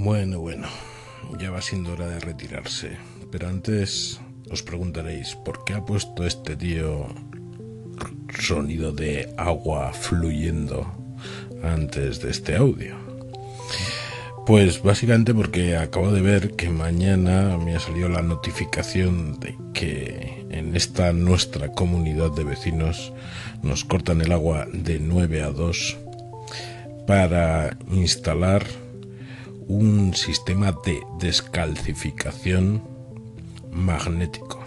Bueno, bueno, ya va siendo hora de retirarse. Pero antes os preguntaréis, ¿por qué ha puesto este tío sonido de agua fluyendo antes de este audio? Pues básicamente porque acabo de ver que mañana me ha salido la notificación de que en esta nuestra comunidad de vecinos nos cortan el agua de 9 a 2 para instalar un sistema de descalcificación magnético.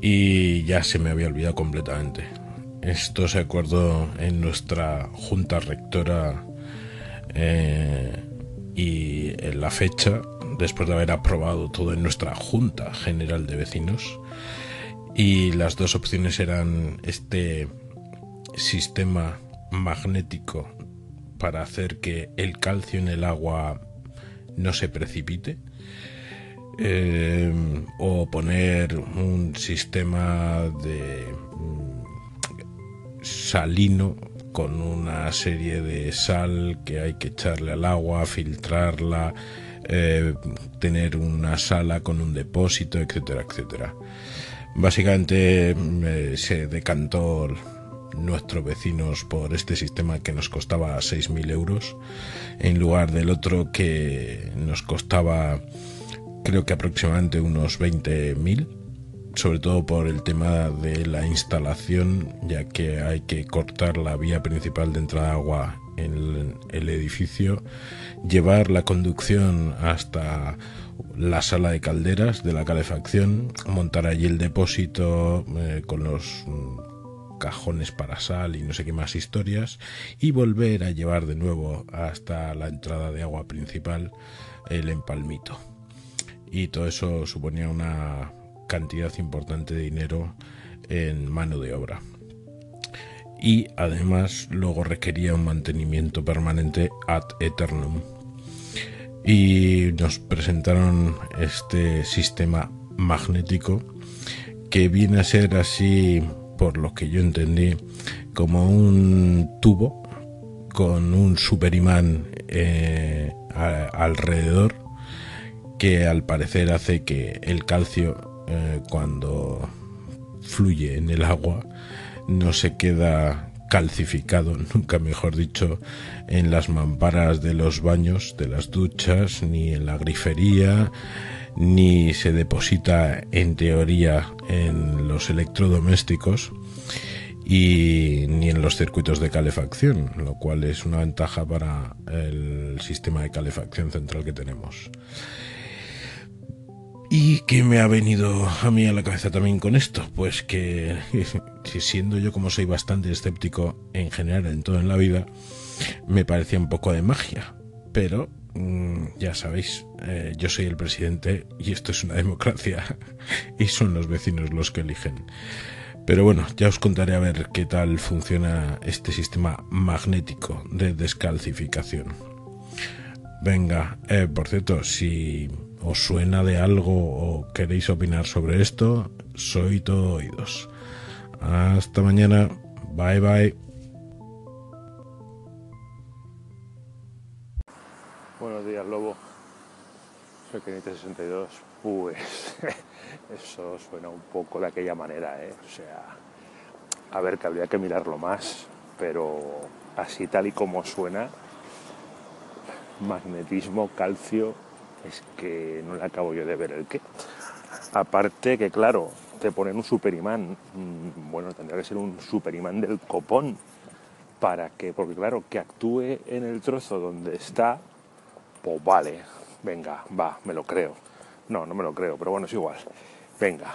Y ya se me había olvidado completamente. Esto se acordó en nuestra junta rectora eh, y en la fecha, después de haber aprobado todo en nuestra junta general de vecinos. Y las dos opciones eran este sistema magnético para hacer que el calcio en el agua no se precipite. Eh, o poner un sistema de mm, salino con una serie de sal que hay que echarle al agua, filtrarla, eh, tener una sala con un depósito, etcétera, etcétera. Básicamente mm, se decantó nuestros vecinos por este sistema que nos costaba 6.000 euros en lugar del otro que nos costaba creo que aproximadamente unos 20.000 sobre todo por el tema de la instalación ya que hay que cortar la vía principal de entrada de agua en el edificio llevar la conducción hasta la sala de calderas de la calefacción montar allí el depósito eh, con los cajones para sal y no sé qué más historias y volver a llevar de nuevo hasta la entrada de agua principal el empalmito. Y todo eso suponía una cantidad importante de dinero en mano de obra. Y además luego requería un mantenimiento permanente ad eternum. Y nos presentaron este sistema magnético que viene a ser así por lo que yo entendí, como un tubo con un superimán eh, alrededor que al parecer hace que el calcio eh, cuando fluye en el agua no se queda calcificado, nunca mejor dicho, en las mamparas de los baños, de las duchas, ni en la grifería, ni se deposita en teoría en los electrodomésticos y ni en los circuitos de calefacción, lo cual es una ventaja para el sistema de calefacción central que tenemos. ¿Y qué me ha venido a mí a la cabeza también con esto? Pues que siendo yo como soy bastante escéptico en general en todo en la vida, me parecía un poco de magia. Pero ya sabéis, eh, yo soy el presidente y esto es una democracia y son los vecinos los que eligen. Pero bueno, ya os contaré a ver qué tal funciona este sistema magnético de descalcificación. Venga, eh, por cierto, si os suena de algo o queréis opinar sobre esto, soy todo oídos. Hasta mañana. Bye bye. Días, Lobo. Soy Kenite 62. Pues eso suena un poco de aquella manera, ¿eh? O sea, a ver, que habría que mirarlo más, pero así tal y como suena, magnetismo, calcio, es que no le acabo yo de ver el qué. Aparte que, claro, te ponen un superimán. Mm, bueno, tendría que ser un superimán del copón para que, porque claro, que actúe en el trozo donde está pues vale, venga, va, me lo creo. No, no me lo creo, pero bueno, es igual. Venga,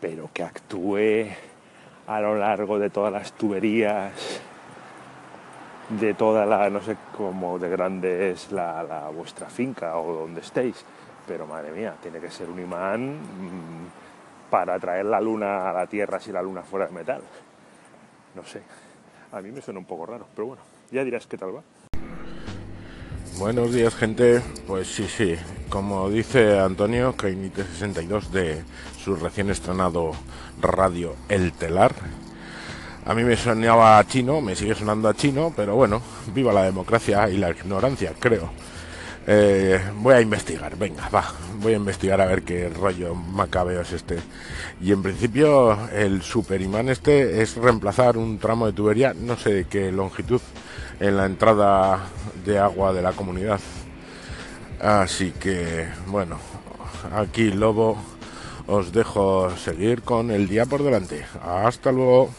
pero que actúe a lo largo de todas las tuberías, de toda la, no sé cómo de grande es la, vuestra finca o donde estéis, pero madre mía, tiene que ser un imán mm, para traer la luna a la Tierra si la luna fuera de metal. No sé, a mí me suena un poco raro, pero bueno, ya dirás qué tal va. Buenos días, gente. Pues sí, sí, como dice Antonio, Cainite 62 de su recién estrenado radio El Telar, A mí me sonaba a chino, me sigue sonando a chino, pero bueno, viva la democracia y la ignorancia, creo. Eh, voy a investigar, venga, va, voy a investigar a ver qué rollo macabeo es este. Y en principio el superimán este es reemplazar un tramo de tubería, no sé de qué longitud, en la entrada de agua de la comunidad. Así que, bueno, aquí Lobo, os dejo seguir con el día por delante. Hasta luego.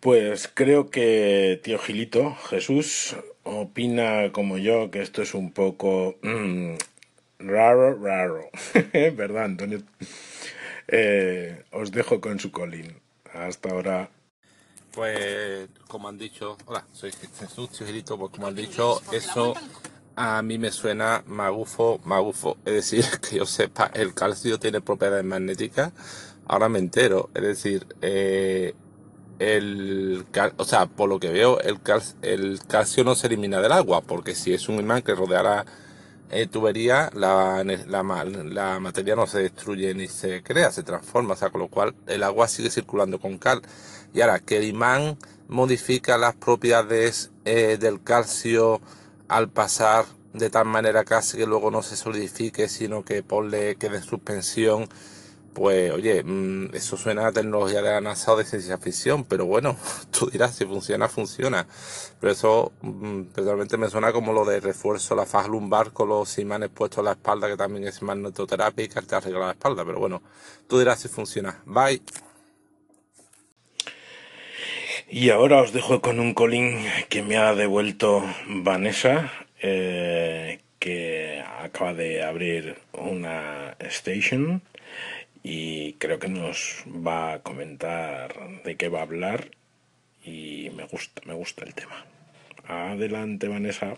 Pues creo que tío Gilito, Jesús, opina como yo que esto es un poco mm, raro, raro. ¿Verdad, Antonio? Eh, os dejo con su colín. Hasta ahora. Pues, como han dicho, hola, soy Jesús Gilito, pues como han dicho, eso a mí me suena magufo, magufo. Es decir, que yo sepa, el calcio tiene propiedades magnéticas. Ahora me entero. Es decir, eh, el, o sea, por lo que veo, el, el calcio no se elimina del agua, porque si es un imán que rodea la eh, tubería, la, la, materia no se destruye ni se crea, se transforma, o sea, con lo cual el agua sigue circulando con cal. Y ahora, que el imán modifica las propiedades eh, del calcio al pasar de tal manera casi que luego no se solidifique, sino que ponle quede en suspensión pues oye, mm, eso suena a tecnología de la NASA o de ciencia ficción, pero bueno, tú dirás, si funciona, funciona. Pero eso mm, personalmente me suena como lo de refuerzo la faz lumbar con los imanes puestos en la espalda, que también es magnetoterapia y que te arregla la espalda. Pero bueno, tú dirás si funciona. Bye. Y ahora os dejo con un colín que me ha devuelto Vanessa, eh, que acaba de abrir una station creo que nos va a comentar de qué va a hablar y me gusta, me gusta el tema. Adelante, Vanessa.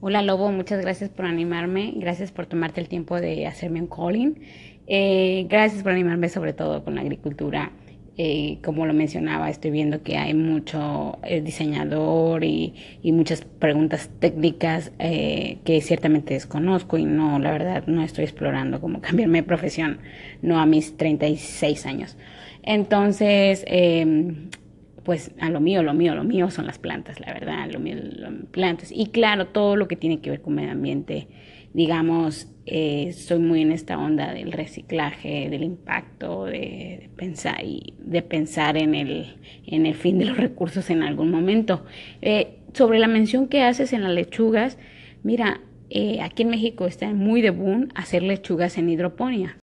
Hola Lobo, muchas gracias por animarme, gracias por tomarte el tiempo de hacerme un calling, eh, gracias por animarme sobre todo con la agricultura eh, como lo mencionaba, estoy viendo que hay mucho eh, diseñador y, muchas preguntas técnicas eh, que ciertamente desconozco y no, la verdad, no estoy explorando cómo cambiarme de profesión, no a mis 36 años. Entonces, em, pues a lo mío, lo mío, lo mío son las plantas, la verdad, lo mío, las plantas. Y claro, todo lo que tiene que ver con medio ambiente digamos, eh, soy muy en esta onda del reciclaje, del impacto, de, pensar y de pensar en el, en el fin de los recursos en algún momento. Eh, sobre la mención que haces en las lechugas, mira, eh, aquí en México está muy de boom hacer lechugas en hidroponía.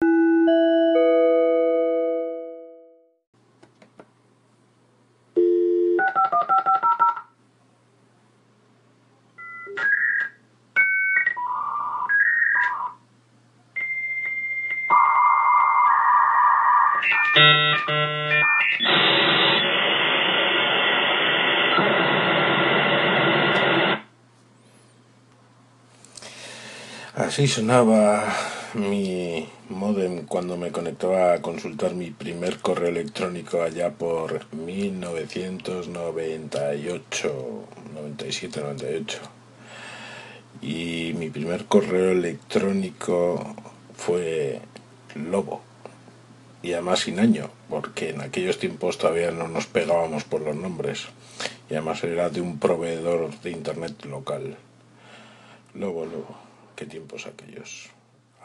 Así sonaba mi modem cuando me conectaba a consultar mi primer correo electrónico allá por 1998, 97, 98. Y mi primer correo electrónico fue Lobo. Y además sin año, porque en aquellos tiempos todavía no nos pegábamos por los nombres. Y además era de un proveedor de internet local. Lobo, Lobo. Qué tiempos aquellos.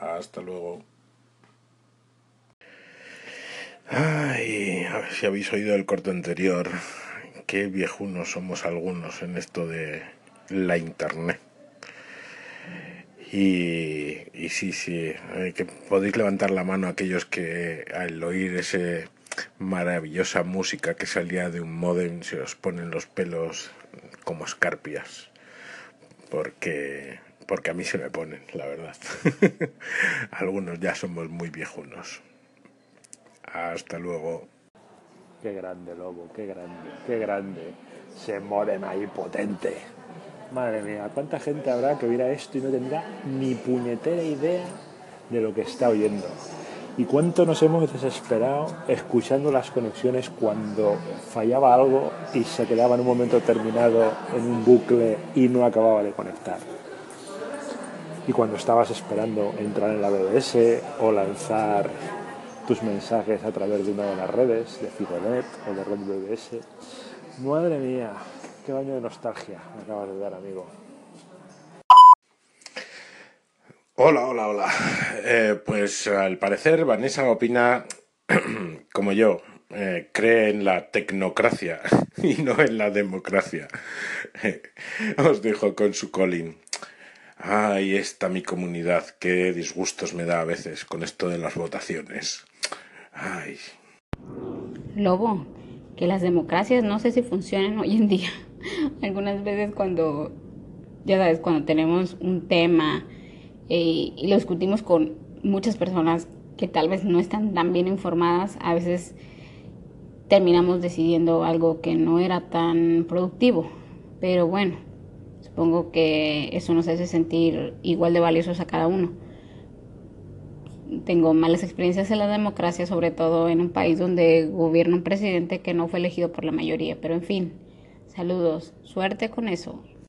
Hasta luego. Ay, a ver si habéis oído el corto anterior. Qué viejunos somos algunos en esto de la internet. Y, y sí, sí, que podéis levantar la mano aquellos que al oír ese maravillosa música que salía de un modem se os ponen los pelos como escarpias. Porque porque a mí se me ponen, la verdad. Algunos ya somos muy viejunos. Hasta luego. Qué grande, lobo, qué grande, qué grande. Se moren ahí potente. Madre mía, ¿cuánta gente habrá que oirá esto y no tendrá ni puñetera idea de lo que está oyendo? ¿Y cuánto nos hemos desesperado escuchando las conexiones cuando fallaba algo y se quedaba en un momento terminado en un bucle y no acababa de conectar? Y cuando estabas esperando entrar en la BBS o lanzar tus mensajes a través de una de las redes, de Fidonet o de Red BBS. Madre mía, qué baño de nostalgia me acabas de dar, amigo. Hola, hola, hola. Eh, pues al parecer Vanessa opina como yo, eh, cree en la tecnocracia y no en la democracia. Os dejo con su Colin. Ahí está mi comunidad, qué disgustos me da a veces con esto de las votaciones. Ay. Lobo, que las democracias no sé si funcionan hoy en día. Algunas veces cuando, ya sabes, cuando tenemos un tema eh, y lo discutimos con muchas personas que tal vez no están tan bien informadas, a veces terminamos decidiendo algo que no era tan productivo. Pero bueno, supongo que eso nos hace sentir igual de valiosos a cada uno. Tengo malas experiencias en la democracia, sobre todo en un país donde gobierna un presidente que no fue elegido por la mayoría. Pero en fin, saludos, suerte con eso.